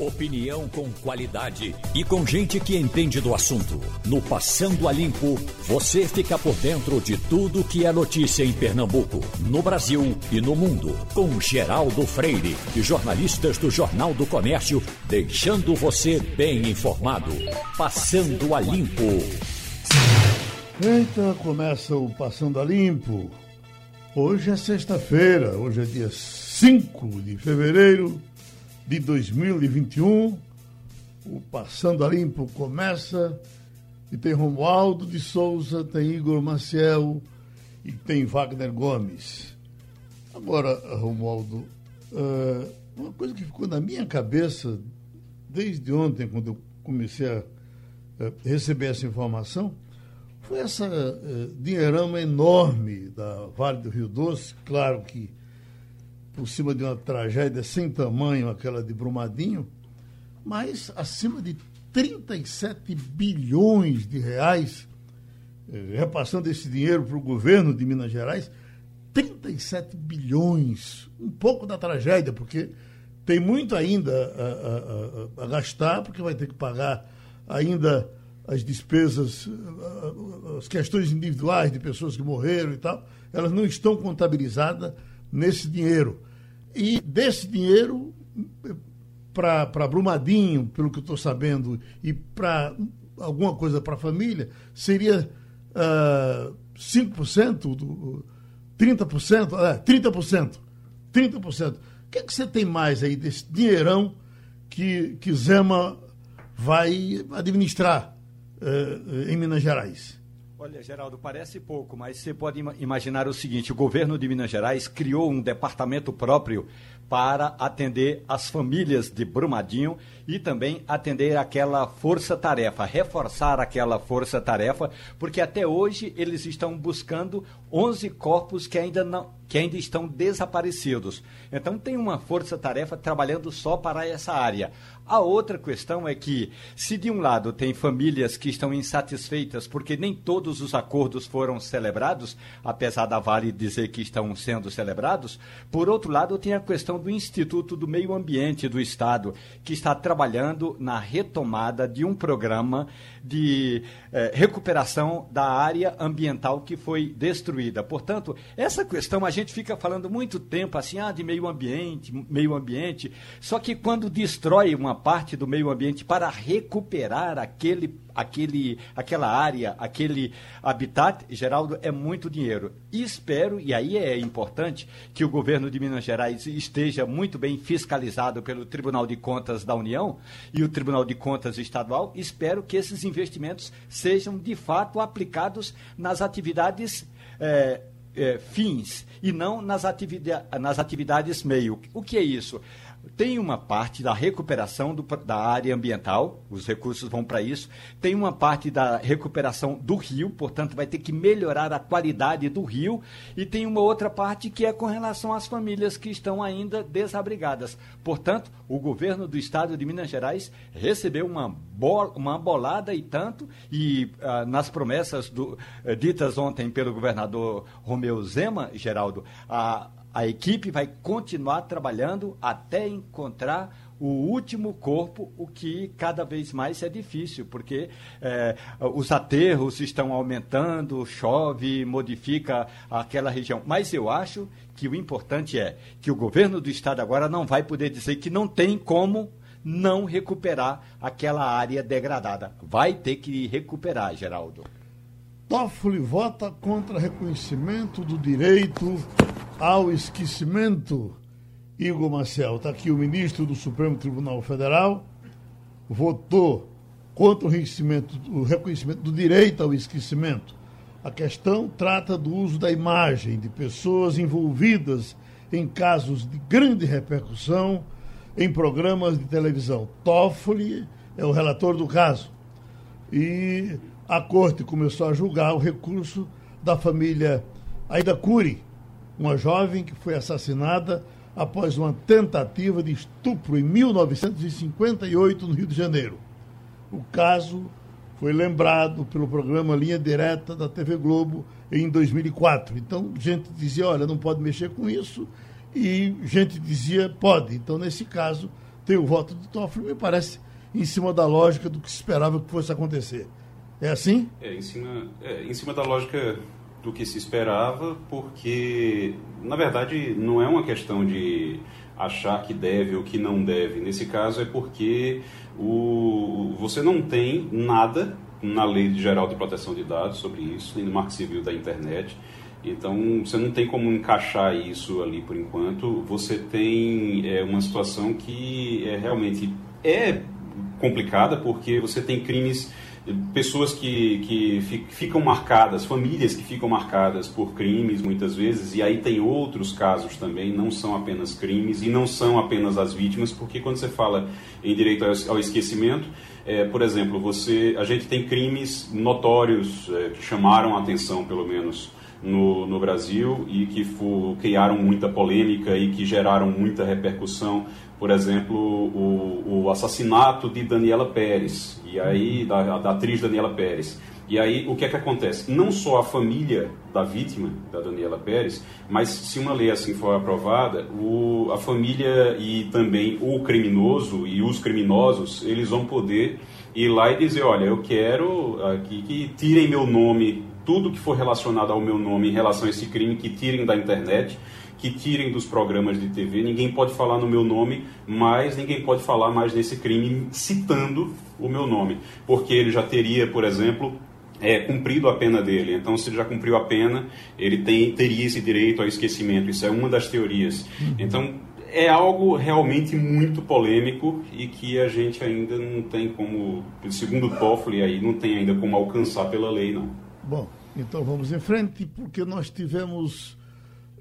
Opinião com qualidade e com gente que entende do assunto. No Passando a Limpo, você fica por dentro de tudo que é notícia em Pernambuco, no Brasil e no mundo. Com Geraldo Freire e jornalistas do Jornal do Comércio, deixando você bem informado. Passando a Limpo. Eita, começa o Passando a Limpo. Hoje é sexta-feira, hoje é dia 5 de fevereiro de 2021. O Passando a Limpo começa e tem Romualdo de Souza, tem Igor Maciel e tem Wagner Gomes. Agora, Romualdo, uh, uma coisa que ficou na minha cabeça desde ontem, quando eu comecei a uh, receber essa informação, foi essa uh, dinheirama enorme da Vale do Rio Doce. Claro que por cima de uma tragédia sem tamanho, aquela de Brumadinho, mas acima de 37 bilhões de reais, eh, repassando esse dinheiro para o governo de Minas Gerais, 37 bilhões, um pouco da tragédia, porque tem muito ainda a, a, a, a gastar, porque vai ter que pagar ainda as despesas, as questões individuais de pessoas que morreram e tal, elas não estão contabilizadas nesse dinheiro. E desse dinheiro, para Brumadinho, pelo que eu estou sabendo, e para alguma coisa para a família, seria uh, 5%, do, 30%, é, 30%. 30%. O que, é que você tem mais aí desse dinheirão que, que Zema vai administrar uh, em Minas Gerais? Olha, Geraldo, parece pouco, mas você pode imaginar o seguinte: o governo de Minas Gerais criou um departamento próprio para atender as famílias de Brumadinho e também atender aquela força-tarefa, reforçar aquela força-tarefa, porque até hoje eles estão buscando 11 corpos que ainda não que ainda estão desaparecidos. Então tem uma força-tarefa trabalhando só para essa área. A outra questão é que, se de um lado tem famílias que estão insatisfeitas porque nem todos os acordos foram celebrados, apesar da Vale dizer que estão sendo celebrados, por outro lado tem a questão do Instituto do Meio Ambiente do Estado, que está trabalhando na retomada de um programa de eh, recuperação da área ambiental que foi destruída. Portanto, essa questão a gente fica falando muito tempo assim, ah, de meio ambiente, meio ambiente, só que quando destrói uma parte do meio ambiente para recuperar aquele aquele, aquela área, aquele habitat, Geraldo, é muito dinheiro. E espero, e aí é importante, que o governo de Minas Gerais esteja muito bem fiscalizado pelo Tribunal de Contas da União e o Tribunal de Contas Estadual. Espero que esses investimentos sejam de fato aplicados nas atividades. É, é, fins e não nas, atividade, nas atividades meio. O que é isso? Tem uma parte da recuperação do, da área ambiental, os recursos vão para isso. Tem uma parte da recuperação do rio, portanto, vai ter que melhorar a qualidade do rio. E tem uma outra parte que é com relação às famílias que estão ainda desabrigadas. Portanto, o governo do estado de Minas Gerais recebeu uma, uma bolada e tanto, e ah, nas promessas do, eh, ditas ontem pelo governador Romeu Zema, Geraldo, a a equipe vai continuar trabalhando até encontrar o último corpo, o que cada vez mais é difícil, porque é, os aterros estão aumentando, chove, modifica aquela região. Mas eu acho que o importante é que o governo do estado agora não vai poder dizer que não tem como não recuperar aquela área degradada. Vai ter que recuperar, Geraldo. Toffoli vota contra reconhecimento do direito ao esquecimento. Igor Marcel, está aqui o ministro do Supremo Tribunal Federal, votou contra o reconhecimento, o reconhecimento do direito ao esquecimento. A questão trata do uso da imagem de pessoas envolvidas em casos de grande repercussão em programas de televisão. Toffoli é o relator do caso. E a corte começou a julgar o recurso da família Aida Cury, uma jovem que foi assassinada após uma tentativa de estupro em 1958 no Rio de Janeiro. O caso foi lembrado pelo programa Linha Direta da TV Globo em 2004. Então, gente dizia, olha, não pode mexer com isso, e gente dizia, pode. Então, nesse caso, tem o voto do Toffoli, me parece em cima da lógica do que se esperava que fosse acontecer. É assim? É, em cima, é, em cima da lógica do que se esperava, porque, na verdade, não é uma questão de achar que deve ou que não deve. Nesse caso, é porque o, você não tem nada na Lei Geral de Proteção de Dados sobre isso, nem no Marco Civil da Internet. Então, você não tem como encaixar isso ali por enquanto. Você tem é, uma situação que é, realmente é complicada, porque você tem crimes pessoas que, que ficam marcadas, famílias que ficam marcadas por crimes muitas vezes, e aí tem outros casos também, não são apenas crimes e não são apenas as vítimas, porque quando você fala em direito ao esquecimento, é, por exemplo, você, a gente tem crimes notórios é, que chamaram a atenção, pelo menos, no, no Brasil e que criaram muita polêmica e que geraram muita repercussão. Por exemplo, o, o assassinato de Daniela Pérez, e aí da, da atriz Daniela Pérez. E aí, o que é que acontece? Não só a família da vítima, da Daniela Pérez, mas se uma lei assim for aprovada, o, a família e também o criminoso e os criminosos, eles vão poder ir lá e dizer, olha, eu quero aqui que tirem meu nome tudo que for relacionado ao meu nome em relação a esse crime, que tirem da internet, que tirem dos programas de TV. Ninguém pode falar no meu nome, mas ninguém pode falar mais nesse crime citando o meu nome, porque ele já teria, por exemplo, é, cumprido a pena dele. Então, se ele já cumpriu a pena, ele tem, teria esse direito ao esquecimento. Isso é uma das teorias. Uhum. Então, é algo realmente muito polêmico e que a gente ainda não tem como, segundo o Toffoli, aí não tem ainda como alcançar pela lei, não. Bom, então vamos em frente, porque nós tivemos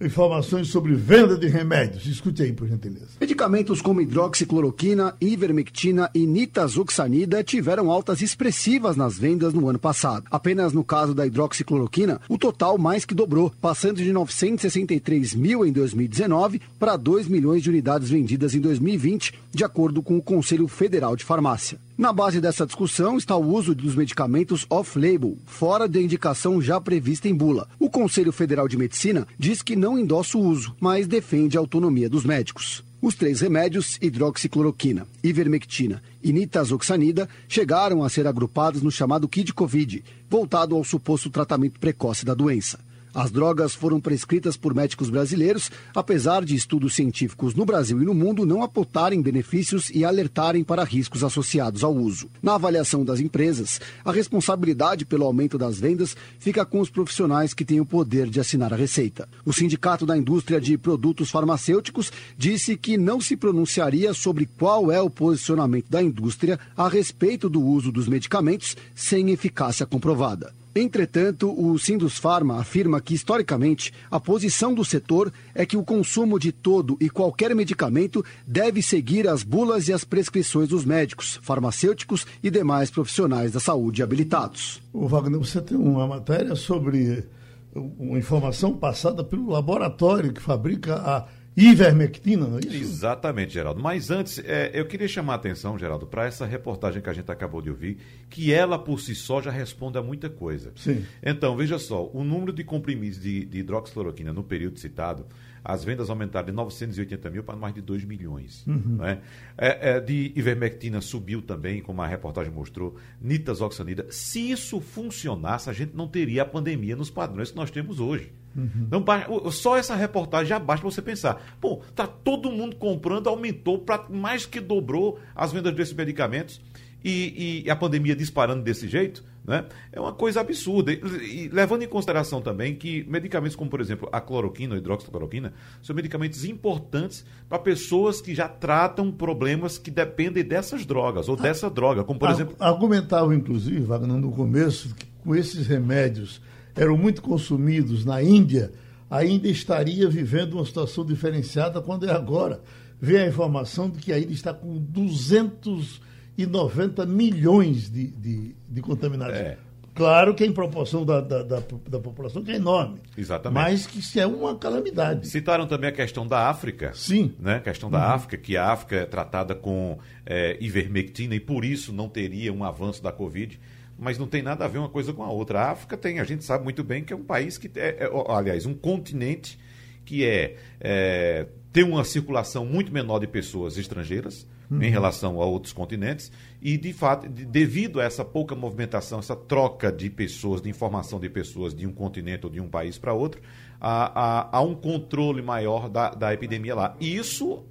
informações sobre venda de remédios. Escute aí, por gentileza. Medicamentos como hidroxicloroquina, ivermectina e nitazoxanida tiveram altas expressivas nas vendas no ano passado. Apenas no caso da hidroxicloroquina, o total mais que dobrou, passando de 963 mil em 2019 para 2 milhões de unidades vendidas em 2020, de acordo com o Conselho Federal de Farmácia. Na base dessa discussão está o uso dos medicamentos off-label, fora da indicação já prevista em bula. O Conselho Federal de Medicina diz que não endossa o uso, mas defende a autonomia dos médicos. Os três remédios, hidroxicloroquina, ivermectina e nitazoxanida, chegaram a ser agrupados no chamado Kit Covid, voltado ao suposto tratamento precoce da doença. As drogas foram prescritas por médicos brasileiros, apesar de estudos científicos no Brasil e no mundo não apontarem benefícios e alertarem para riscos associados ao uso. Na avaliação das empresas, a responsabilidade pelo aumento das vendas fica com os profissionais que têm o poder de assinar a receita. O Sindicato da Indústria de Produtos Farmacêuticos disse que não se pronunciaria sobre qual é o posicionamento da indústria a respeito do uso dos medicamentos sem eficácia comprovada. Entretanto, o Sindus Pharma afirma que, historicamente, a posição do setor é que o consumo de todo e qualquer medicamento deve seguir as bulas e as prescrições dos médicos, farmacêuticos e demais profissionais da saúde habilitados. O Wagner, você tem uma matéria sobre uma informação passada pelo laboratório que fabrica a ivermectina, não é isso? Exatamente, Geraldo. Mas antes, é, eu queria chamar a atenção, Geraldo, para essa reportagem que a gente acabou de ouvir, que ela por si só já responde a muita coisa. Sim. Então, veja só, o número de comprimidos de, de hidroxicloroquina no período citado, as vendas aumentaram de 980 mil para mais de 2 milhões. Uhum. Né? É, é, de ivermectina subiu também, como a reportagem mostrou, nitazoxanida. Se isso funcionasse, a gente não teria a pandemia nos padrões que nós temos hoje. Uhum. Não, só essa reportagem já basta você pensar. Pô, tá todo mundo comprando, aumentou, pra, mais que dobrou as vendas desses medicamentos e, e a pandemia disparando desse jeito. Né? É uma coisa absurda. E, e, levando em consideração também que medicamentos como, por exemplo, a cloroquina, a hidroxicloroquina, são medicamentos importantes para pessoas que já tratam problemas que dependem dessas drogas, ou dessa droga, como por exemplo. Argumentava, inclusive, Wagner, no começo, que com esses remédios eram muito consumidos na Índia, a Índia estaria vivendo uma situação diferenciada quando é agora. Vem a informação de que a Índia está com 290 milhões de, de, de contaminados. É. Claro que em proporção da, da, da, da, população, que é enorme. Exatamente. Mas que isso é uma calamidade. Citaram também a questão da África. Sim. Né? A questão da uhum. África, que a África é tratada com é, ivermectina e por isso não teria um avanço da Covid mas não tem nada a ver uma coisa com a outra. A África tem, a gente sabe muito bem que é um país que é, é aliás, um continente que é, é tem uma circulação muito menor de pessoas estrangeiras, uhum. em relação a outros continentes e, de fato, de, devido a essa pouca movimentação, essa troca de pessoas, de informação de pessoas de um continente ou de um país para outro, há, há, há, um controle maior da, da epidemia lá. E isso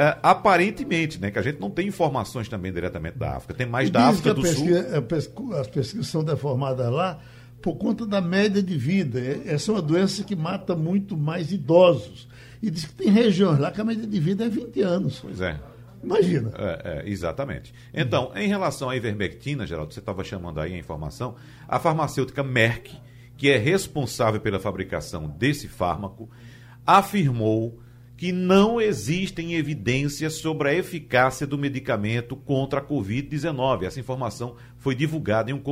é, aparentemente, né, que a gente não tem informações também diretamente da África, tem mais e da África do pesquisa, Sul. As pesquisas são deformadas lá por conta da média de vida. É, essa é uma doença que mata muito mais idosos. E diz que tem regiões lá que a média de vida é 20 anos. Pois é. Imagina. É, é, exatamente. Então, em relação à ivermectina, Geraldo, você estava chamando aí a informação, a farmacêutica Merck, que é responsável pela fabricação desse fármaco, afirmou que não existem evidências sobre a eficácia do medicamento contra a Covid-19. Essa informação foi divulgada em um,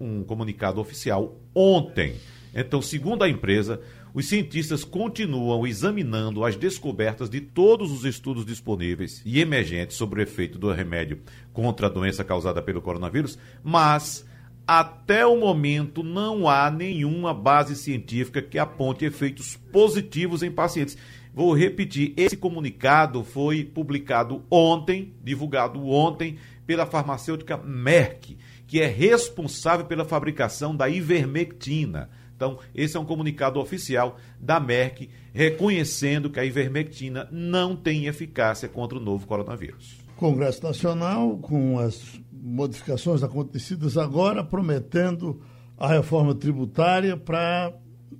um comunicado oficial ontem. Então, segundo a empresa, os cientistas continuam examinando as descobertas de todos os estudos disponíveis e emergentes sobre o efeito do remédio contra a doença causada pelo coronavírus, mas até o momento não há nenhuma base científica que aponte efeitos positivos em pacientes. Vou repetir, esse comunicado foi publicado ontem, divulgado ontem, pela farmacêutica Merck, que é responsável pela fabricação da ivermectina. Então, esse é um comunicado oficial da Merck reconhecendo que a ivermectina não tem eficácia contra o novo coronavírus. Congresso Nacional, com as modificações acontecidas agora, prometendo a reforma tributária para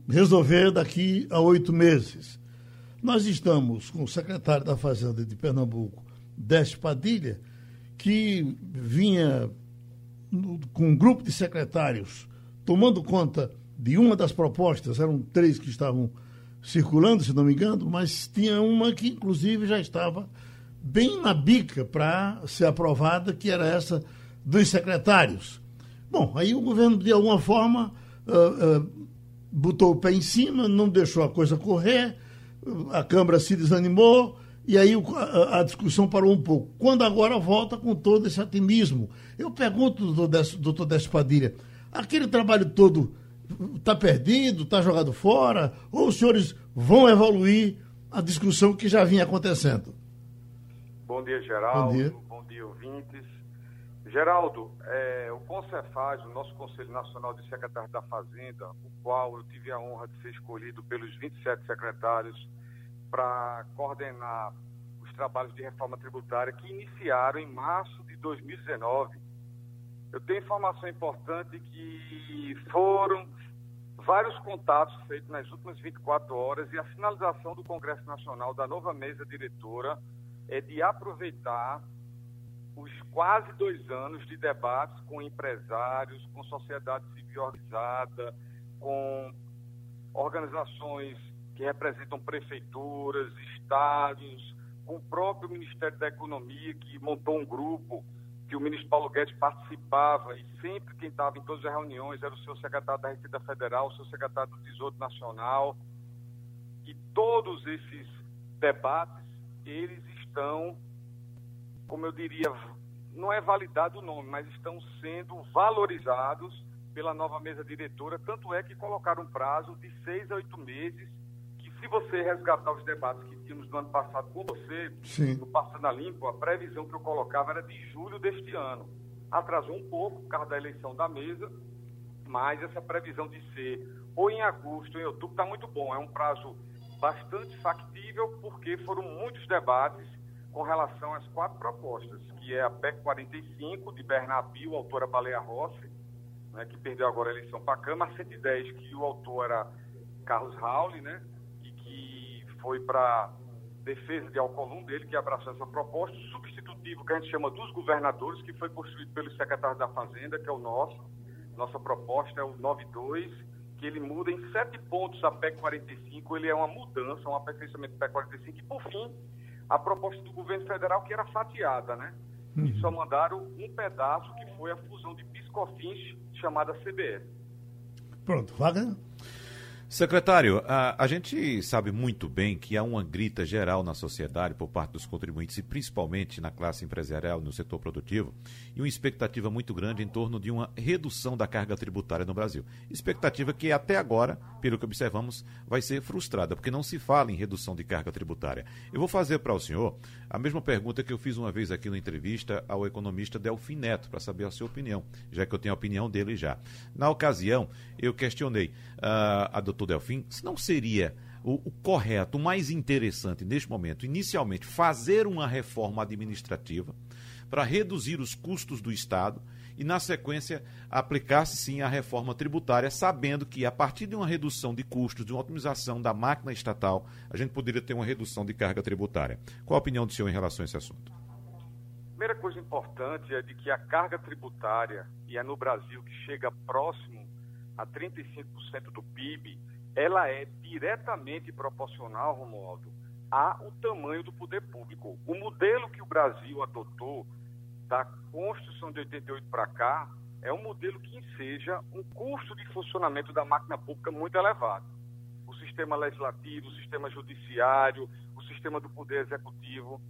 resolver daqui a oito meses. Nós estamos com o secretário da Fazenda de Pernambuco, Décio Padilha, que vinha com um grupo de secretários tomando conta de uma das propostas, eram três que estavam circulando, se não me engano, mas tinha uma que, inclusive, já estava bem na bica para ser aprovada, que era essa dos secretários. Bom, aí o governo, de alguma forma, uh, uh, botou o pé em cima, não deixou a coisa correr, a Câmara se desanimou e aí a, a, discussão parou um pouco. Quando agora volta com todo esse otimismo. Eu pergunto, doutor Décio Padilha, aquele trabalho todo está perdido, está jogado fora, ou os senhores vão evoluir a discussão que já vinha acontecendo? Bom dia, Geraldo. Bom dia, Bom dia ouvintes. Geraldo, é, o Concefaz, o nosso Conselho Nacional de Secretários da Fazenda, o qual eu tive a honra de ser escolhido pelos 27 secretários para coordenar os trabalhos de reforma tributária que iniciaram em março de 2019. Eu tenho informação importante que foram vários contatos feitos nas últimas 24 horas e a finalização do Congresso Nacional da nova mesa diretora é de aproveitar os quase dois anos de debates com empresários, com sociedade civil organizada, com organizações que representam prefeituras, estados, com o próprio Ministério da Economia, que montou um grupo que o ministro Paulo Guedes participava e sempre quem estava em todas as reuniões era o seu secretário da Receita Federal, o seu secretário do Tesouro Nacional. E todos esses debates, eles estão como eu diria, não é validado o nome, mas estão sendo valorizados pela nova mesa diretora, tanto é que colocaram um prazo de seis a oito meses, que se você resgatar os debates que tínhamos no ano passado com você, Sim. no Passando a Limpo, a previsão que eu colocava era de julho deste ano. Atrasou um pouco por causa da eleição da mesa, mas essa previsão de ser ou em agosto ou em outubro está muito bom. É um prazo bastante factível, porque foram muitos debates com relação às quatro propostas, que é a PEC 45, de Bernard Bill, autora Baleia Rossi, né, que perdeu agora a eleição para a Câmara, a 110, que o autor era Carlos Rauli, né, e que foi para defesa de Alcolum dele, que abraçou essa proposta, o substitutivo que a gente chama dos governadores, que foi construído pelo secretário da Fazenda, que é o nosso, nossa proposta é o 92, que ele muda em sete pontos a PEC 45, ele é uma mudança, um aperfeiçoamento da PEC 45, e por fim, a proposta do governo federal que era fatiada, né? Uhum. E só mandaram um pedaço que foi a fusão de Piscofins chamada CBS. Pronto, Wagner? Secretário, a, a, gente sabe muito bem que há uma grita geral na sociedade por parte dos contribuintes e principalmente na classe empresarial, no setor produtivo, e uma expectativa muito grande em torno de uma redução da carga tributária no Brasil. Expectativa que até agora, pelo que observamos, vai ser frustrada, porque não se fala em redução de carga tributária. Eu vou fazer para o senhor a mesma pergunta que eu fiz uma vez aqui na entrevista ao economista Delfim Neto, para saber a sua opinião, já que eu tenho a opinião dele já. Na ocasião, eu questionei uh, a doutora Delfim, se não seria o, o, correto, o mais interessante neste momento, inicialmente, fazer uma reforma administrativa para reduzir os custos do Estado e, na sequência, aplicar-se sim a reforma tributária, sabendo que, a partir de uma redução de custos, de uma otimização da máquina estatal, a gente poderia ter uma redução de carga tributária. Qual a opinião do senhor em relação a esse assunto? primeira coisa importante é de que a carga tributária, e é no Brasil que chega próximo a 35% do PIB, ela é diretamente proporcional, Romualdo, ao tamanho do poder público. O modelo que o Brasil adotou da Constituição de 88 para cá é um modelo que enseja um custo de funcionamento da máquina pública muito elevado. O sistema legislativo, o sistema judiciário, o sistema do poder executivo,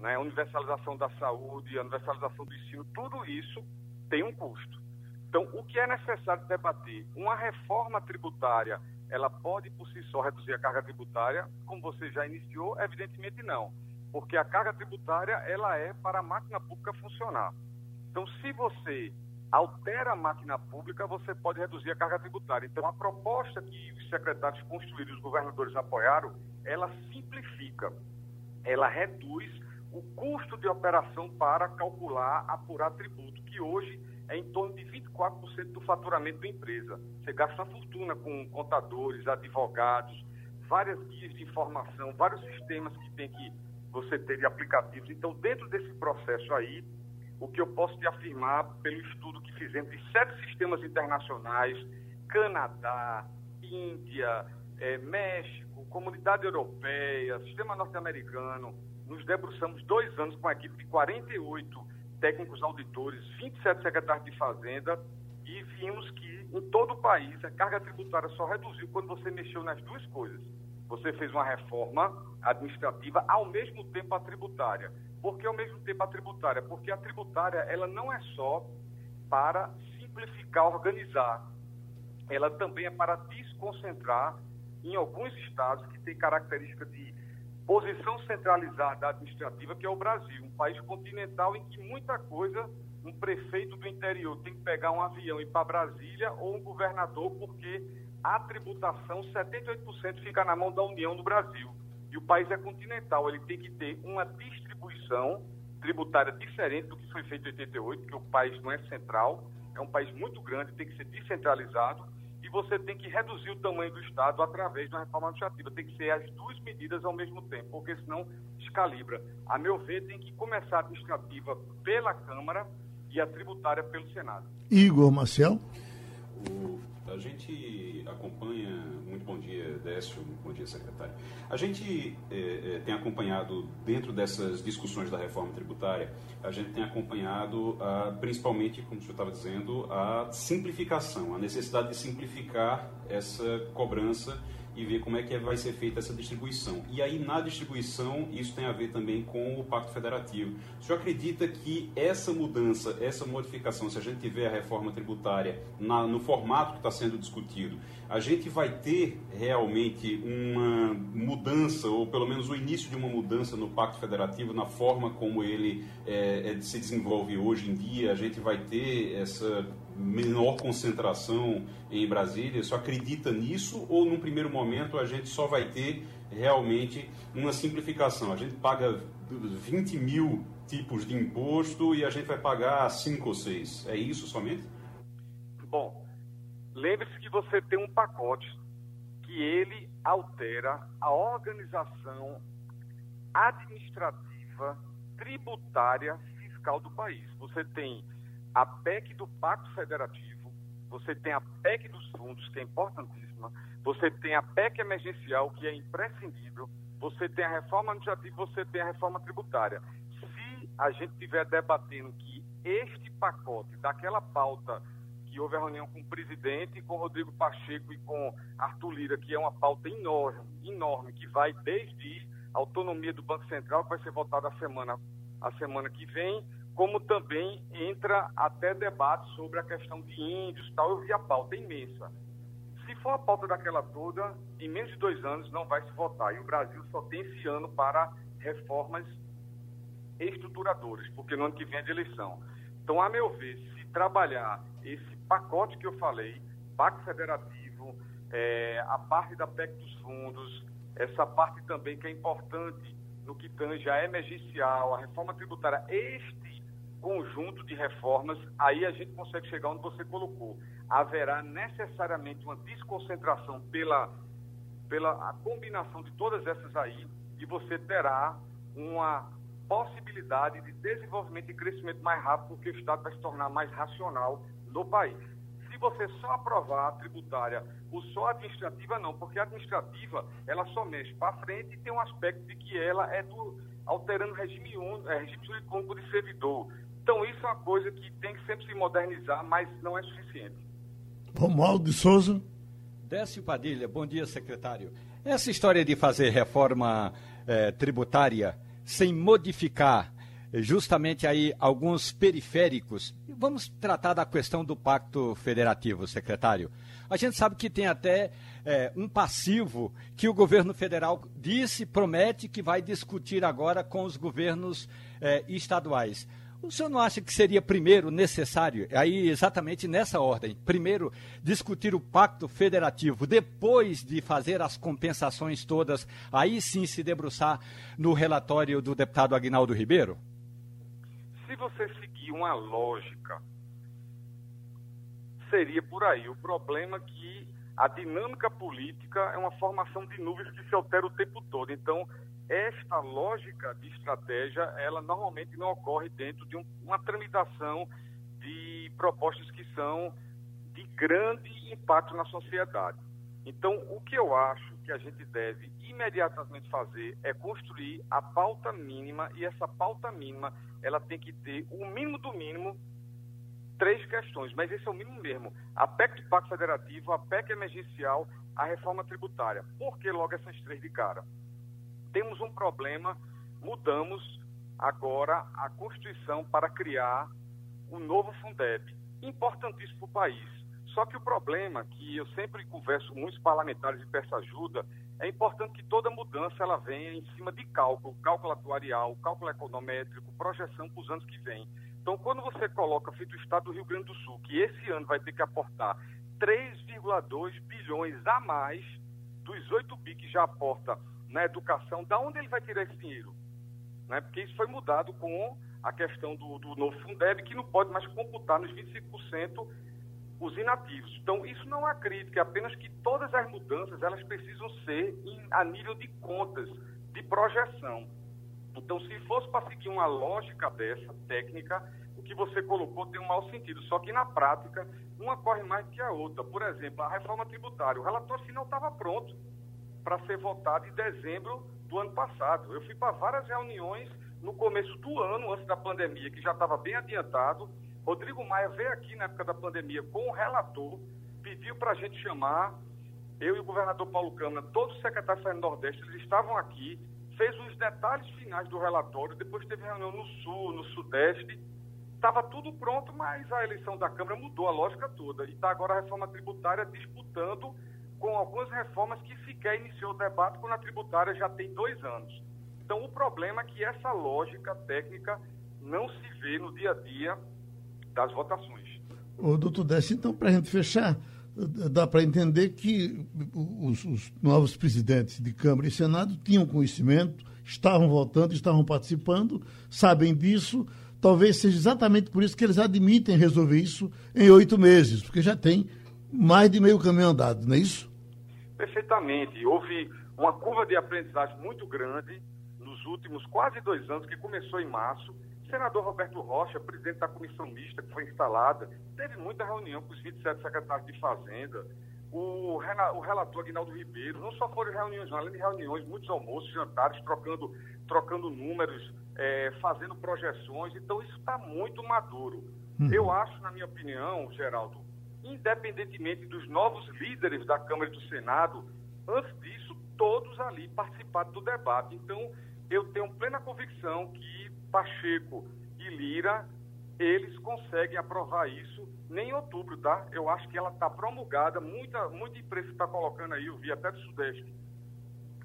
né, a universalização da saúde, a universalização do ensino, tudo isso tem um custo. Então, o que é necessário debater? Uma reforma tributária ela pode por si só reduzir a carga tributária, como você já iniciou? Evidentemente não, porque a carga tributária ela é para a máquina pública funcionar. Então, se você altera a máquina pública, você pode reduzir a carga tributária. Então, a proposta que os secretários construíram os governadores apoiaram, ela simplifica, ela reduz o custo de operação para calcular, apurar tributo, que hoje é em torno de 24% do faturamento da empresa. Você gasta uma fortuna com contadores, advogados, várias guias de informação, vários sistemas que tem que você ter de aplicativos. Então, dentro desse processo aí, o que eu posso te afirmar pelo estudo que fizemos de sete sistemas internacionais, Canadá, Índia, é, México, Comunidade Europeia, Sistema Norte-Americano, nos debruçamos dois anos com a equipe de 48 técnicos auditores, 27 secretários de Fazenda e vimos que em todo o país a carga tributária só reduziu quando você mexeu nas duas coisas. Você fez uma reforma administrativa ao mesmo tempo a tributária. Por que ao mesmo tempo a tributária? Porque a tributária ela não é só para simplificar, organizar. Ela também é para desconcentrar em alguns estados que têm característica de posição centralizada administrativa, que é o Brasil, um país continental em que muita coisa, um prefeito do interior tem que pegar um avião e ir para Brasília ou um governador, porque a tributação, 78% fica na mão da União do Brasil. E o país é continental, ele tem que ter uma distribuição tributária diferente do que foi feito em 88, porque o país não é central, é um país muito grande, tem que ser descentralizado e você tem que reduzir o tamanho do Estado através de uma reforma administrativa. Tem que ser as duas medidas ao mesmo tempo, porque senão descalibra. A meu ver, tem que começar a administrativa pela Câmara e a tributária pelo Senado. Igor Marcel. O, a gente acompanha. Muito bom dia, Décio. Bom dia, secretário. A gente é, é, tem acompanhado, dentro dessas discussões da reforma tributária, a gente tem acompanhado, a, principalmente, como o senhor estava dizendo, a simplificação, a necessidade de simplificar essa cobrança e ver como é que vai ser feita essa distribuição. E aí, na distribuição, isso tem a ver também com o Pacto Federativo. O senhor acredita que essa mudança, essa modificação, se a gente tiver a reforma tributária na, no formato que está sendo discutido, a gente vai ter realmente uma mudança, ou pelo menos o início de uma mudança no Pacto Federativo, na forma como ele é, se desenvolve hoje em dia? A gente vai ter essa menor concentração em Brasília? Só acredita nisso ou num primeiro momento a gente só vai ter realmente uma simplificação? A gente paga 20 mil tipos de imposto e a gente vai pagar 5 ou 6. É isso somente? Bom, lembre-se que você tem um pacote que ele altera a organização administrativa, tributária, fiscal do país. Você tem a PEC do Pacto Federativo, você tem a PEC dos fundos, que é importantíssima, você tem a PEC emergencial, que é imprescindível, você tem a reforma administrativa, você tem a reforma tributária. Se a gente estiver debatendo que este pacote, daquela pauta que houve a reunião com o presidente, com Rodrigo Pacheco e com Arthur Lira, que é uma pauta enorme, enorme, que vai desde a autonomia do Banco Central, que vai ser votada a semana, a semana que vem, como também entra até debate sobre a questão de índios tal. Eu vi a pauta imensa. Se for a pauta daquela toda, em menos de dois anos não vai se votar. E o Brasil só tem esse ano para reformas estruturadoras, porque no ano que vem é de eleição. Então, a meu ver, se trabalhar esse pacote que eu falei, Pacto Federativo, é, a parte da PEC dos fundos, essa parte também que é importante no que tange a emergencial, a reforma tributária, este conjunto de reformas, aí a gente consegue chegar onde você colocou. Haverá necessariamente uma desconcentração pela, pela a combinação de todas essas aí, e você terá uma possibilidade de desenvolvimento e crescimento mais rápido, porque o Estado vai se tornar mais racional no país. Se você só aprovar a tributária ou só administrativa, não, porque a administrativa ela só mexe para frente e tem um aspecto de que ela é do alterando o regime, é, regime jurídico de servidor. Então, isso é uma coisa que tem que sempre se modernizar, mas não é suficiente. Romualdo de Souza. Décio Padilha, bom dia, secretário. Essa história de fazer reforma eh, tributária sem modificar justamente aí alguns periféricos. Vamos tratar da questão do pacto federativo, secretário. A gente sabe que tem até é, um passivo que o governo federal disse, promete que vai discutir agora com os governos é, estaduais. O senhor não acha que seria primeiro necessário, aí exatamente nessa ordem, primeiro discutir o pacto federativo, depois de fazer as compensações todas, aí sim se debruçar no relatório do deputado Agnaldo Ribeiro? Se você seguir uma lógica, seria por aí. O problema é que a dinâmica política é uma formação de nuvens que se altera o tempo todo. Então, esta lógica de estratégia, ela normalmente não ocorre dentro de um, uma tramitação de propostas que são de grande impacto na sociedade. Então, o que eu acho que a gente deve imediatamente fazer é construir a pauta mínima e essa pauta mínima, ela tem que ter o mínimo do mínimo três questões, mas esse é o mínimo mesmo. A PEC do Pacto Federativo, a PEC emergencial, a reforma tributária. Por que logo essas três de cara? Temos um problema, mudamos agora a Constituição para criar um novo Fundeb, importantíssimo para o país. Só que o problema, que eu sempre converso com muitos parlamentares e peço ajuda, é importante que toda mudança ela venha em cima de cálculo, cálculo atuarial, cálculo econométrico, projeção para os anos que vêm. Então, quando você coloca, feito o Estado do Rio Grande do Sul, que esse ano vai ter que aportar 3,2 bilhões a mais dos 8 bi que já aporta na educação, da onde ele vai tirar esse dinheiro? Né? Porque isso foi mudado com a questão do, do novo Fundeb, que não pode mais computar nos 25% os inativos. Então, isso não é crítica, é apenas que todas as mudanças elas precisam ser em, a nível de contas, de projeção. Então, se fosse para seguir uma lógica dessa, técnica, o que você colocou tem um mau sentido. Só que, na prática, uma corre mais que a outra. Por exemplo, a reforma tributária. O relatório final estava pronto para ser votado em dezembro do ano passado. Eu fui para várias reuniões no começo do ano, antes da pandemia, que já estava bem adiantado. Rodrigo Maia veio aqui na época da pandemia com o relator, pediu para a gente chamar, eu e o governador Paulo Câmara, todos os secretários do Nordeste, eles estavam aqui, fez os detalhes finais do relatório, depois teve reunião no Sul, no Sudeste, estava tudo pronto, mas a eleição da Câmara mudou a lógica toda. E está agora a reforma tributária disputando com algumas reformas que sequer iniciou o debate quando a tributária já tem dois anos. Então, o problema é que essa lógica técnica não se vê no dia a dia das votações. O doutor Décio, então, para a gente fechar, dá para entender que os, os, novos presidentes de Câmara e Senado tinham conhecimento, estavam votando, estavam participando, sabem disso. Talvez seja exatamente por isso que eles admitem resolver isso em oito meses, porque já tem mais de meio caminho andado, não é isso? Perfeitamente. Houve uma curva de aprendizagem muito grande nos últimos quase dois anos, que começou em março. O senador Roberto Rocha, presidente da comissão mista que foi instalada, teve muita reunião com os 27 secretários de Fazenda. O, o relator Aguinaldo Ribeiro, não só foram reuniões, além de reuniões, muitos almoços, jantares, trocando, trocando números, é, fazendo projeções. Então, isso está muito maduro. Uhum. Eu acho, na minha opinião, Geraldo, independentemente dos novos líderes da Câmara e do Senado, antes disso, todos ali participaram do debate. Então, eu tenho plena convicção que Pacheco e Lira, eles conseguem aprovar isso nem em outubro, tá? Eu acho que ela está promulgada, muita, muita imprensa está colocando aí, eu vi até do Sudeste,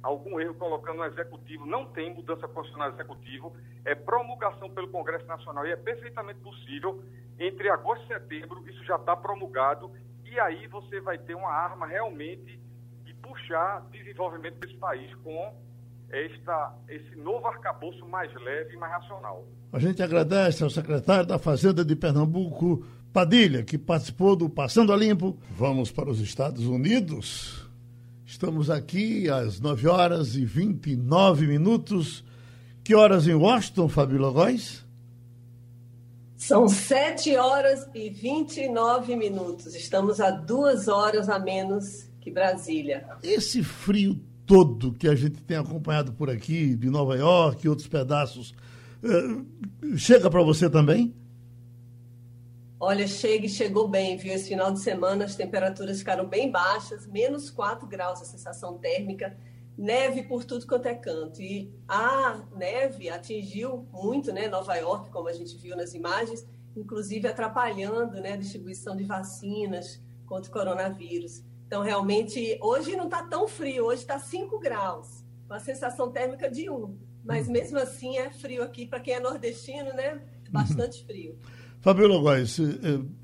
algum erro colocando no executivo, não tem mudança constitucional executivo, é promulgação pelo Congresso Nacional e é perfeitamente possível, entre agosto e setembro, isso já está promulgado, e aí você vai ter uma arma realmente de puxar desenvolvimento desse país com esta, esse novo arcabouço mais leve e mais racional. A gente agradece ao secretário da Fazenda de Pernambuco, Padilha, que participou do Passando a Limpo. Vamos para os Estados Unidos. Estamos aqui às 9 horas e 29 minutos. Que horas em Washington, Fabíola Góes? São 7 horas e 29 minutos. Estamos a duas horas a menos que Brasília. Esse frio todo que a gente tem acompanhado por aqui, de Nova York e outros pedaços, eh, chega para você também? Olha, chega e chegou bem, viu? Esse final de semana as temperaturas ficaram bem baixas, menos 4 graus a sensação térmica, neve por tudo quanto é canto. E a neve atingiu muito, né, Nova York, como a gente viu nas imagens, inclusive atrapalhando né, a distribuição de vacinas contra o coronavírus. Então, realmente, hoje não está tão frio, hoje está 5 graus, com a sensação térmica de 1. Mas mesmo assim é frio aqui, para quem é nordestino, né? Bastante frio. Fabiola Góes, eh,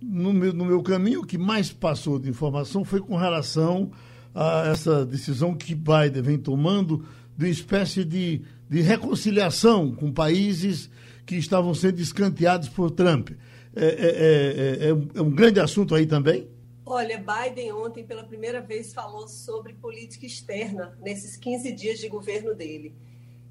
no meu, no meu caminho, o que mais passou de informação foi com relação a essa decisão que Biden vem tomando de uma espécie de, de reconciliação com países que estavam sendo escanteados por Trump. É, é, é, é, um grande assunto aí também? Olha, Biden ontem pela primeira vez falou sobre política externa nesses 15 dias de governo dele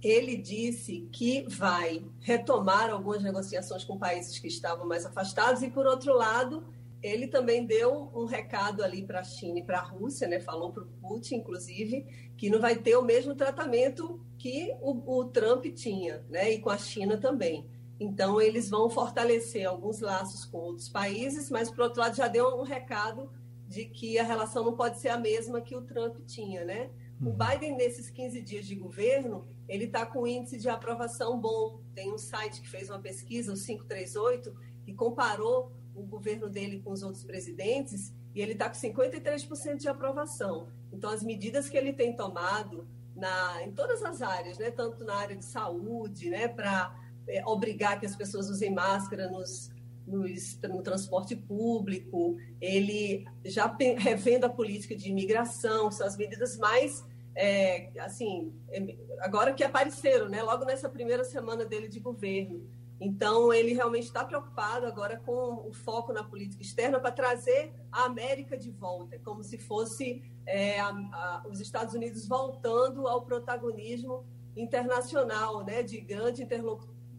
ele disse que vai retomar algumas negociações com países que estavam mais afastados, e, por outro lado, ele também deu um recado ali para a China e para a Rússia, né? falou para o Putin, inclusive, que não vai ter o mesmo tratamento que o, o Trump tinha, né? e com a China também. Então, eles vão fortalecer alguns laços com outros países, mas, por outro lado, já deu um recado de que a relação não pode ser a mesma que o Trump tinha, né? O uhum. Biden, nesses 15 dias de governo, ele está com índice de aprovação bom. Tem um site que fez uma pesquisa, o 538, que comparou o governo dele com os outros presidentes e ele está com 53% de aprovação. Então, as medidas que ele tem tomado na, em todas as áreas, né, tanto na área de saúde, né, para é, obrigar que as pessoas usem máscara nos, nos, no transporte público, ele já revendo a política de imigração, são as medidas mais é, assim, é, agora que apareceram, né, logo nessa primeira semana dele de governo. Então, ele realmente está preocupado agora com o foco na política externa para trazer a América de volta, como se fosse é, a, a, os Estados Unidos voltando ao protagonismo internacional, né, de grande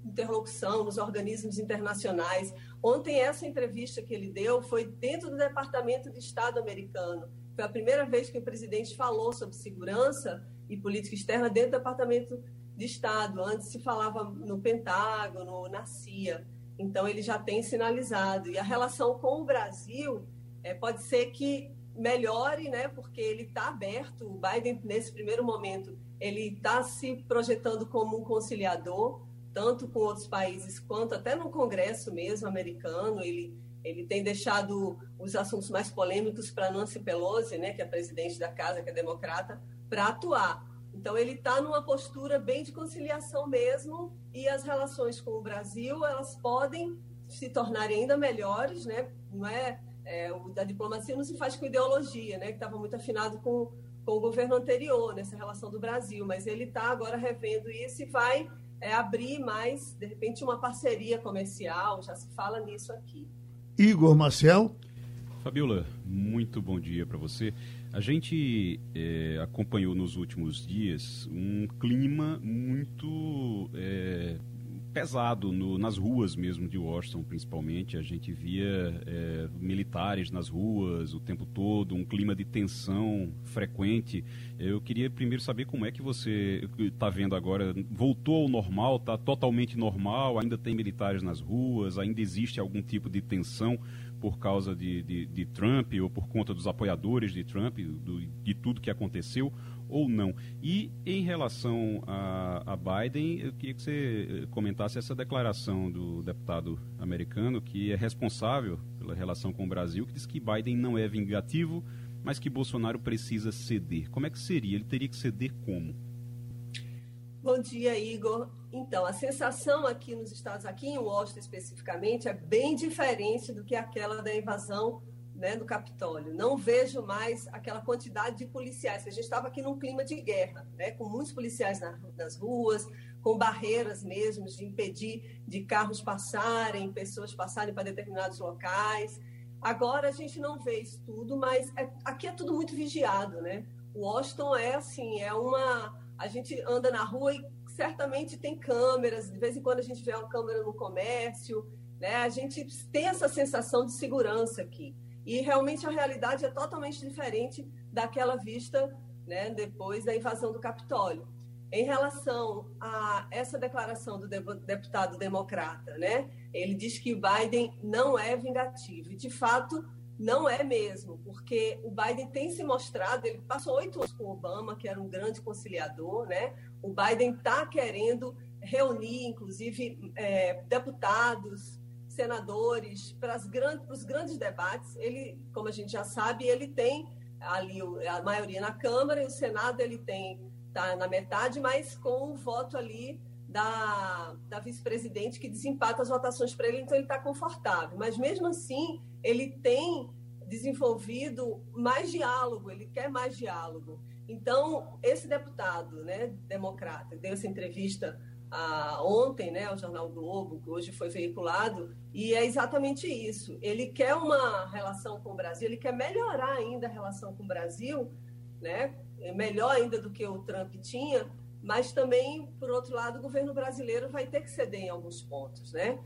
interlocução nos organismos internacionais. Ontem, essa entrevista que ele deu foi dentro do Departamento de Estado americano foi a primeira vez que o presidente falou sobre segurança e política externa dentro do Departamento de Estado. Antes se falava no Pentágono, na CIA. Então, ele já tem sinalizado. E a relação com o Brasil é, pode ser que melhore, né? Porque ele está aberto. O Biden, nesse primeiro momento, ele está se projetando como um conciliador, tanto com outros países quanto até no Congresso mesmo americano. Ele ele tem deixado os assuntos mais polêmicos para Nancy Pelosi, né, que é presidente da casa, que é democrata, para atuar. Então ele está numa postura bem de conciliação mesmo e as relações com o Brasil elas podem se tornarem ainda melhores, né? Não é, é o da diplomacia não se faz com ideologia, né? Que estava muito afinado com, com o governo anterior nessa relação do Brasil, mas ele está agora revendo isso e vai é, abrir mais de repente uma parceria comercial. Já se fala nisso aqui. Igor Marcel. Fabiola, muito bom dia para você. A gente é, acompanhou nos últimos dias um clima muito é, pesado no, nas ruas mesmo de Washington, principalmente. A gente via é, militares nas ruas o tempo todo, um clima de tensão frequente. Eu queria primeiro saber como é que você está vendo agora. Voltou ao normal? Está totalmente normal? Ainda tem militares nas ruas? Ainda existe algum tipo de tensão? Por causa de, de, de, Trump ou por conta dos apoiadores de Trump, do, de tudo que aconteceu ou não. E em relação a, a, Biden, eu queria que você comentasse essa declaração do deputado americano que é responsável pela relação com o Brasil, que diz que Biden não é vingativo, mas que Bolsonaro precisa ceder. Como é que seria? Ele teria que ceder como? Bom dia, Igor. Então, a sensação aqui nos Estados, aqui em Washington especificamente, é bem diferente do que aquela da invasão né, do Capitólio. Não vejo mais aquela quantidade de policiais. A gente estava aqui num clima de guerra, né, com muitos policiais na, nas ruas, com barreiras mesmo de impedir de carros passarem, pessoas passarem para determinados locais. Agora a gente não vê isso tudo, mas é, aqui é tudo muito vigiado, né? Washington é assim, é uma a gente anda na rua e certamente tem câmeras, de vez em quando a gente vê uma câmera no comércio, né? A gente tem essa sensação de segurança aqui. E realmente a realidade é totalmente diferente daquela vista né, depois da invasão do Capitólio. Em relação a essa declaração do deputado democrata, né, ele diz que Biden não é vingativo. E, de fato, não é mesmo, porque o Biden tem se mostrado, ele passou oito anos com Obama, que era um grande conciliador, né? O Biden está querendo reunir, inclusive, é, deputados, senadores para, grandes, para os grandes debates. Ele, como a gente já sabe, ele tem ali a maioria na Câmara e o Senado ele tem tá na metade, mas com o voto ali da, da vice-presidente que desempata as votações para ele, então ele está confortável. Mas mesmo assim, ele tem desenvolvido mais diálogo, ele quer mais diálogo. Então, esse deputado né, democrata deu essa entrevista ah, ontem né, ao Jornal Globo, que hoje foi veiculado, e é exatamente isso. Ele quer uma relação com o Brasil, ele quer melhorar ainda a relação com o Brasil, né, melhor ainda do que o Trump tinha, mas também, por outro lado, o governo brasileiro vai ter que ceder em alguns pontos. Né?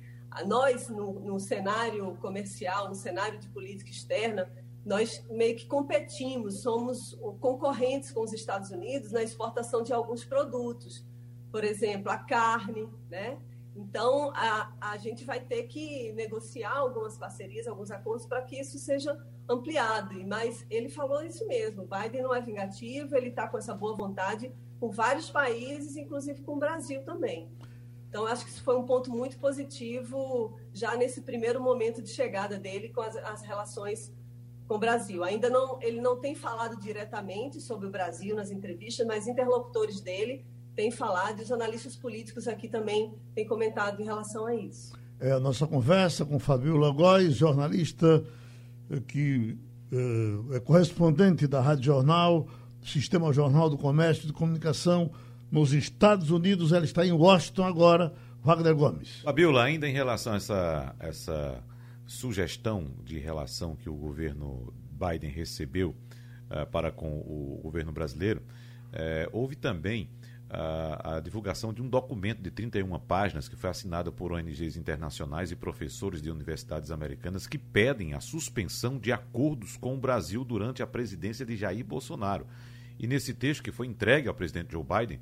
Nós, no, no cenário comercial, no cenário de política externa, nós meio que competimos, somos concorrentes com os Estados Unidos na exportação de alguns produtos, por exemplo, a carne, né? Então, a, a gente vai ter que negociar algumas parcerias, alguns acordos para que isso seja ampliado. Mas ele falou isso mesmo: Biden não é vingativo, ele está com essa boa vontade com vários países, inclusive com o Brasil também. Então, acho que isso foi um ponto muito positivo já nesse primeiro momento de chegada dele com as, as relações com o Brasil. Ainda não, ele não tem falado diretamente sobre o Brasil nas entrevistas, mas interlocutores dele têm falado, e os analistas políticos aqui também têm comentado em relação a isso. É a nossa conversa com Fabiola Góes, jornalista eh, que é, é correspondente da Rádio Jornal, Sistema Jornal do Comércio e de Comunicação nos Estados Unidos. Ela está em Washington agora. Wagner Gomes. Fabiola, ainda em relação a essa, essa sugestão de relação que o governo Biden recebeu uh, para com o governo brasileiro, uh, houve também a, a, divulgação de um documento de 31 páginas que foi assinado por ONGs internacionais e professores de universidades americanas que pedem a suspensão de acordos com o Brasil durante a presidência de Jair Bolsonaro. E nesse texto que foi entregue ao presidente Joe Biden,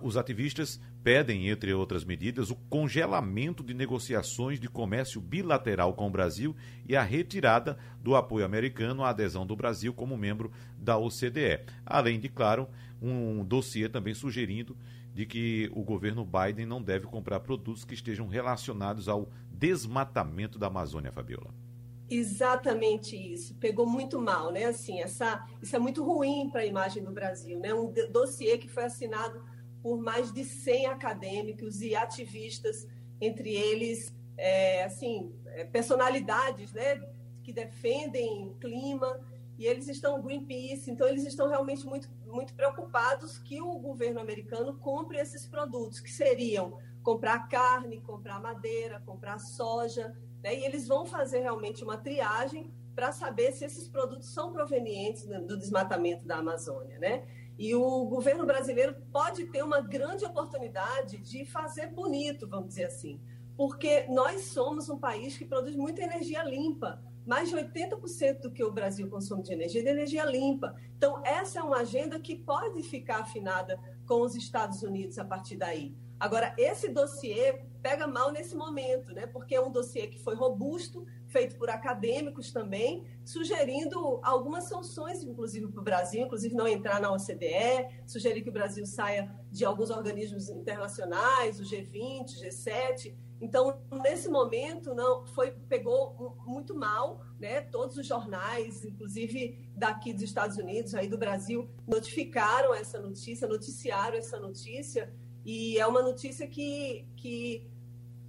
os ativistas pedem, entre outras medidas, o congelamento de negociações de comércio bilateral com o Brasil e a retirada do apoio americano à adesão do Brasil como membro da OCDE. Além de, claro, um dossiê também sugerindo de que o governo Biden não deve comprar produtos que estejam relacionados ao desmatamento da Amazônia, Fabiola. Exatamente isso. Pegou muito mal, né? Assim, essa, isso é muito ruim para a imagem do Brasil, né? Um dossiê que foi assinado por mais de 100 acadêmicos e ativistas, entre eles, é, assim, é, personalidades, né? Que defendem o clima e eles estão Greenpeace, então eles estão realmente muito muito preocupados que o governo americano compre esses produtos que seriam comprar carne, comprar madeira, comprar soja né? E eles vão fazer realmente uma triagem para saber se esses produtos são provenientes do desmatamento da Amazônia. Né? E o governo brasileiro pode ter uma grande oportunidade de fazer bonito, vamos dizer assim, porque nós somos um país que produz muita energia limpa. Mais de 80% do que o Brasil consome de energia é de energia limpa. Então, essa é uma agenda que pode ficar afinada com os Estados Unidos a partir daí. Agora, esse dossiê pega mal nesse momento, né? porque é um dossiê que foi robusto, feito por acadêmicos também, sugerindo algumas sanções, inclusive, para o Brasil, inclusive não entrar na OCDE, sugerir que o Brasil saia de alguns organismos internacionais, o G20, G7. Então, nesse momento, não foi pegou muito mal, né? Todos os jornais, inclusive daqui dos Estados Unidos, aí do Brasil, notificaram essa notícia, noticiaram essa notícia, e é uma notícia que, que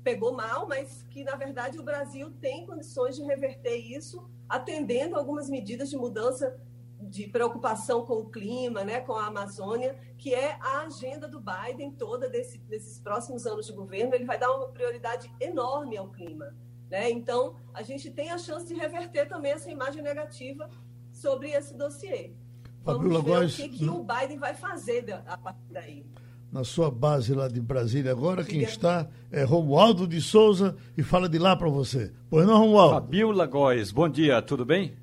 pegou mal, mas que, na verdade, o Brasil tem condições de reverter isso, atendendo algumas medidas de mudança de preocupação com o clima, né, com a Amazônia, que é a agenda do Biden toda desse, desses próximos anos de governo. Ele vai dar uma prioridade enorme ao clima. Né? Então, a gente tem a chance de reverter também essa imagem negativa sobre esse dossiê. Vamos Fabiola ver Góes, o que, que o Biden vai fazer a partir daí na sua base lá de Brasília agora. Quem está é Romualdo de Souza e fala de lá para você. Pois não, Romualdo? Fabiola Góes, bom dia, tudo bem?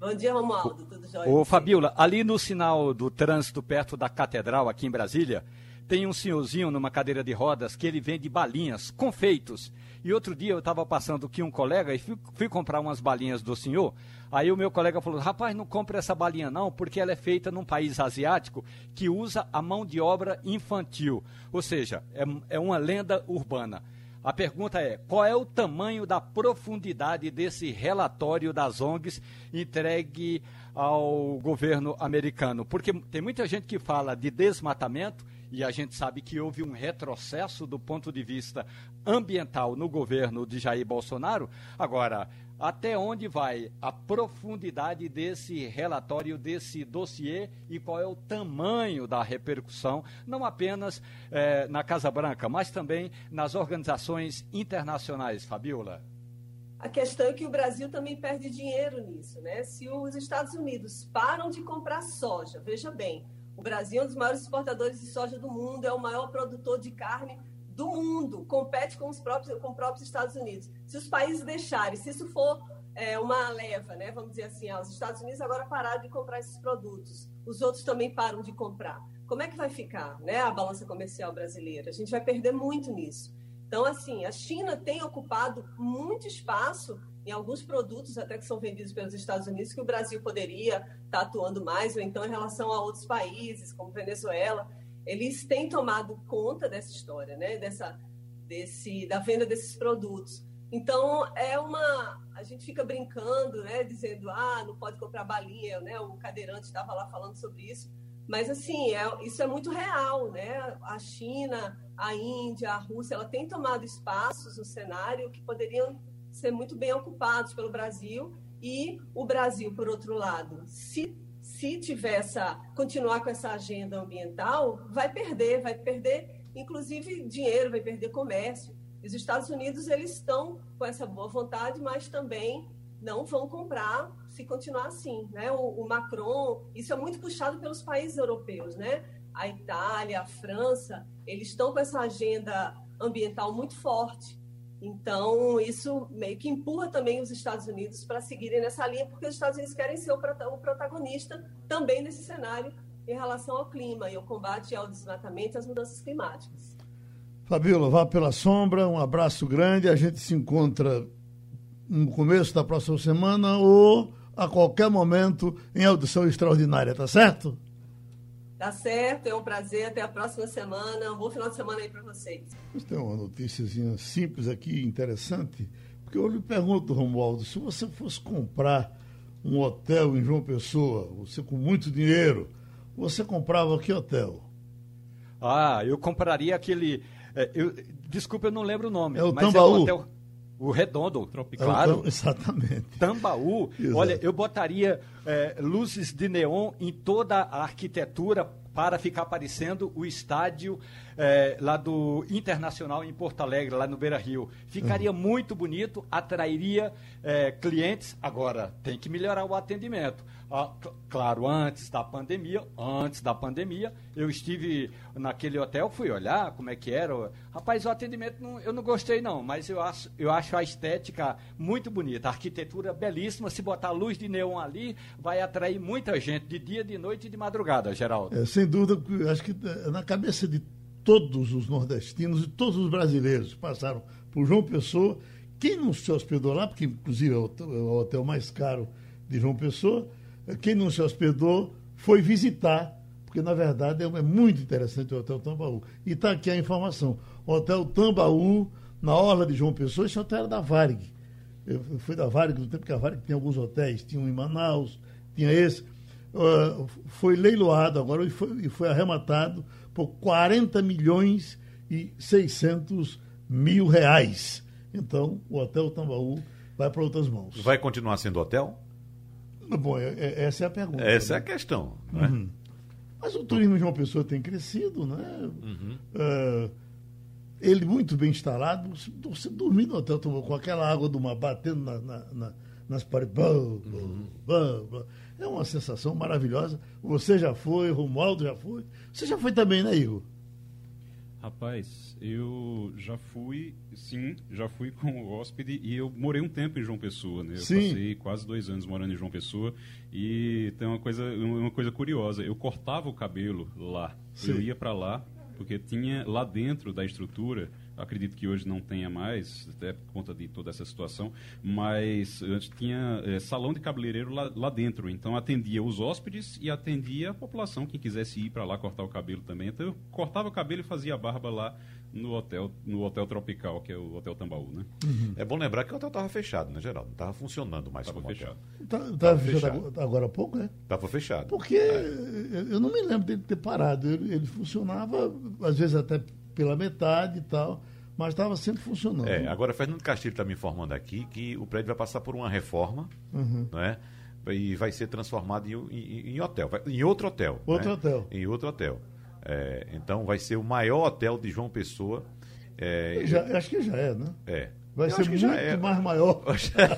Bom dia, Romualdo, tudo jóia? Ô, Fabiola, ali no sinal do trânsito perto da Catedral, aqui em Brasília, tem um senhorzinho numa cadeira de rodas que ele vende balinhas, confeitos. E outro dia eu estava passando aqui um colega e fui, fui, comprar umas balinhas do senhor. Aí o meu colega falou: rapaz, não compre essa balinha não, porque ela é feita num país asiático que usa a mão de obra infantil. Ou seja, é, é uma lenda urbana. A pergunta é: qual é o tamanho da profundidade desse relatório das ONGs entregue ao governo americano? Porque tem muita gente que fala de desmatamento e a gente sabe que houve um retrocesso do ponto de vista ambiental no governo de Jair Bolsonaro. Agora, até onde vai a profundidade desse relatório, desse dossiê e qual é o tamanho da repercussão, não apenas eh, na Casa Branca, mas também nas organizações internacionais, Fabiola? A questão é que o Brasil também perde dinheiro nisso, né? Se os Estados Unidos param de comprar soja, veja bem, o Brasil é um dos maiores exportadores de soja do mundo, é o maior produtor de carne do mundo, compete com os próprios, com os próprios Estados Unidos. Se os países deixarem, se isso for é, uma leva, né, vamos dizer assim, os Estados Unidos agora pararam de comprar esses produtos, os outros também param de comprar. Como é que vai ficar né, a balança comercial brasileira? A gente vai perder muito nisso. Então, assim, a China tem ocupado muito espaço em alguns produtos até que são vendidos pelos Estados Unidos que o Brasil poderia estar atuando mais, ou então em relação a outros países, como Venezuela eles têm tomado conta dessa história, né? Dessa, desse, da venda desses produtos. Então é uma, a gente fica brincando, né? Dizendo, ah, não pode comprar balinha, né? O cadeirante estava lá falando sobre isso, mas assim, é, isso é muito real, né? A China, a Índia, a Rússia, ela tem tomado espaços no cenário que poderiam ser muito bem ocupados pelo Brasil e o Brasil, por outro lado, se se tiver essa, continuar com essa agenda ambiental, vai perder, vai perder, inclusive, dinheiro, vai perder comércio. Os Estados Unidos, eles estão com essa boa vontade, mas também não vão comprar se continuar assim, né? O, o Macron, isso é muito puxado pelos países europeus, né? A Itália, a França, eles estão com essa agenda ambiental muito forte. Então, isso meio que empurra também os Estados Unidos para seguirem nessa linha, porque os Estados Unidos querem ser o protagonista também nesse cenário em relação ao clima e ao combate ao desmatamento e às mudanças climáticas. Fabiola, vá pela sombra, um abraço grande. A gente se encontra no começo da próxima semana ou a qualquer momento em audição extraordinária, tá certo? Tá certo, é um prazer. Até a próxima semana. Um bom final de semana aí para vocês. Tem uma notícia simples aqui, interessante, porque eu lhe pergunto, Romualdo, se você fosse comprar um hotel em João Pessoa, você com muito dinheiro, você comprava que hotel? Ah, eu compraria aquele. É, eu, desculpa, eu não lembro o nome. É o Tambaú. É um hotel, o Redondo, Tropical. Claro. exatamente. Tambaú. Exato. Olha, eu botaria é, luzes de neon em toda a arquitetura para ficar parecendo o estádio é, lá do Internacional em Porto Alegre, lá no Beira Rio. Ficaria uhum. muito bonito, atrairia é, clientes. Agora, tem que melhorar o atendimento. Ah, claro, antes da pandemia, antes da pandemia, eu estive naquele hotel, fui olhar como é que era. Rapaz, o atendimento não, eu não gostei não, mas eu acho, eu acho a estética muito bonita, a arquitetura belíssima. Se botar luz de neon ali, vai atrair muita gente de dia, de noite e de madrugada, Geraldo. É, sem dúvida, acho que é, na cabeça de todos os nordestinos e todos os brasileiros que passaram por João Pessoa, quem não se hospedou lá, porque inclusive é o, é hotel mais caro de João Pessoa, quem não se hospedou foi visitar, porque na verdade é, é muito interessante o Hotel Tambaú. E está aqui a informação: Hotel Tambaú, na Orla de João Pessoa, esse hotel era da Varig. Eu fui da Varig no tempo que a Varig tinha alguns hotéis, tinha um em Manaus, tinha esse. Uh, foi leiloado agora e foi, e foi arrematado por 40 milhões e 600 mil reais. Então, o Hotel Tambaú vai para outras mãos. Vai continuar sendo hotel? Bom, é, é, essa é a pergunta. Essa né? é a questão. Né? Uhum. Mas o turismo de uma pessoa tem crescido, né? Uhum. Uh, ele muito bem instalado, você dormir no hotel com aquela água do mar batendo na, na, na, nas paredes. Uhum. É uma sensação maravilhosa. Você já foi, Romualdo já foi. Você já foi também, né, Igor? Rapaz, eu já fui, sim, já fui com hóspede e eu morei um tempo em João Pessoa, né? Eu sim. passei quase dois anos morando em João Pessoa e tem uma coisa, uma coisa curiosa. Eu cortava o cabelo lá, sim. eu ia para lá porque tinha lá dentro da estrutura acredito que hoje não tenha mais, até por conta de toda essa situação, mas antes tinha é, salão de cabeleireiro lá, lá, dentro, então atendia os hóspedes e atendia a população, quem quisesse ir para lá cortar o cabelo também. Então eu cortava o cabelo e fazia a barba lá no hotel, no hotel tropical, que é o Hotel Tambaú, né? Uhum. É bom lembrar que o hotel estava fechado, né, Geraldo? Não estava funcionando mais tava como fechado. Estava tá, tá fechado, fechado agora há pouco, né? Estava fechado. Porque é. eu não me lembro dele ter parado. Ele, ele funcionava, às vezes até pela metade e tal, mas estava sempre funcionando. É, agora Fernando Castilho está me informando aqui que o prédio vai passar por uma reforma, uhum. né? E vai ser transformado em, em, em hotel, em outro hotel. Outro né? hotel. Em outro hotel. É, então vai ser o maior hotel de João Pessoa. É, já, acho que já é, né? É. Vai ser muito é. mais maior.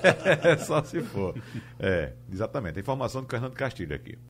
Só se for. É, exatamente. A informação do Fernando Castilho aqui.